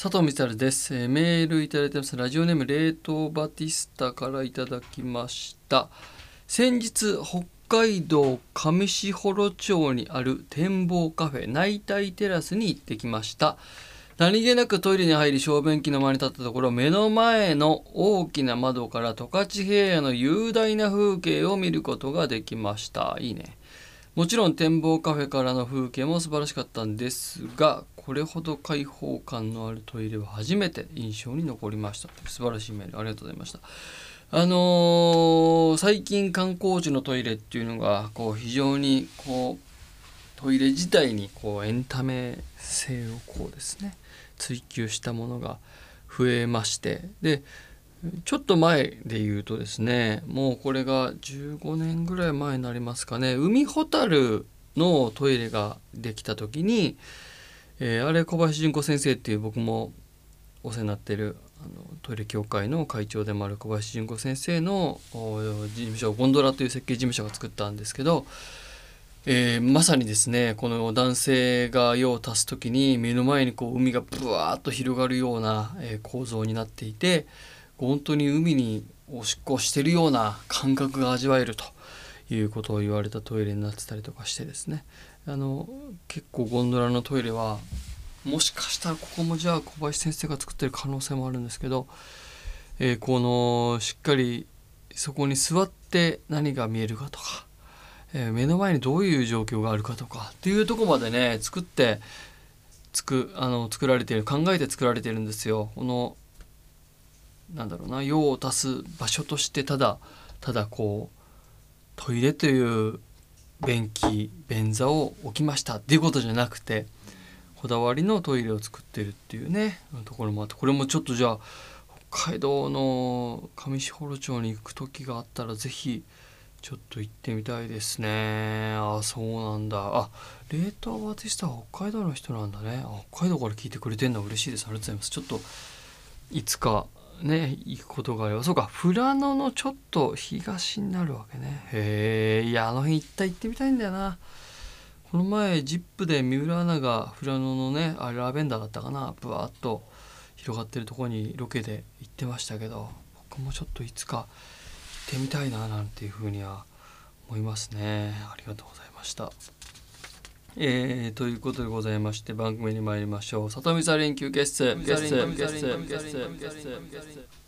佐藤光です、えーメールいただいてます。ラジオネーム冷凍バティスタからいただきました。先日北海道上士幌町にある展望カフェナイタイテラスに行ってきました。何気なくトイレに入り小便器の前に立ったところ目の前の大きな窓から十勝平野の雄大な風景を見ることができました。いいね。もちろん展望カフェからの風景も素晴らしかったんですがこれほど開放感のあるトイレは初めて印象に残りました素晴らしいメールありがとうございました。あのー最近観光地のトイレっていうのがこう非常にこうトイレ自体にこうエンタメ性をこうですね追求したものが増えましてでちょっと前で言うとですねもうこれが15年ぐらい前になりますかね。海ほたるのトイレができた時に、えーあれ小林純子先生っていう僕もお世話になってるあのトイレ協会の会長でもある小林純子先生の事務所ゴンドラという設計事務所が作ったんですけど、えーまさにですねこの男性が用を足す時に目の前にこう海がブワーッと広がるような、えー構造になっていて本当に海におしっこしてるような感覚が味わえるということを言われたトイレになってたりとかしてですねあの結構ゴンドラのトイレはもしかしたらここもじゃあ小林先生が作ってる可能性もあるんですけど、えーこのしっかりそこに座って何が見えるかとか、えー目の前にどういう状況があるかとかっていうところまでね作ってつくあの作られている考えて作られているんですよ。このなんだろうな用を足す場所としてただただこうトイレという便器便座を置きましたっていうことじゃなくてこだわりのトイレを作ってるっていうねところもあってこれもちょっとじゃあ北海道の上士幌町に行く時があったらぜひちょっと行ってみたいですね。あそうなんだ。あレートバティスタは北海道の人なんだね。北海道から聞いてくれてんの嬉しいです。ありがとうございます。ちょっといつかね行くことがあればそうか富良野のちょっと東になるわけね。へえ。いやあの辺一体行ってみたいんだよな。この前 ZIP で三浦アナが富良野のねあれラベンダーだったかなぶわーっと広がってるところにロケで行ってましたけど僕もちょっといつか行ってみたいななんていうふうには思いますね。ありがとうございましたえー、ということでございまして番組に参りましょう。里見さ連休ゲストゲストゲストゲストゲスト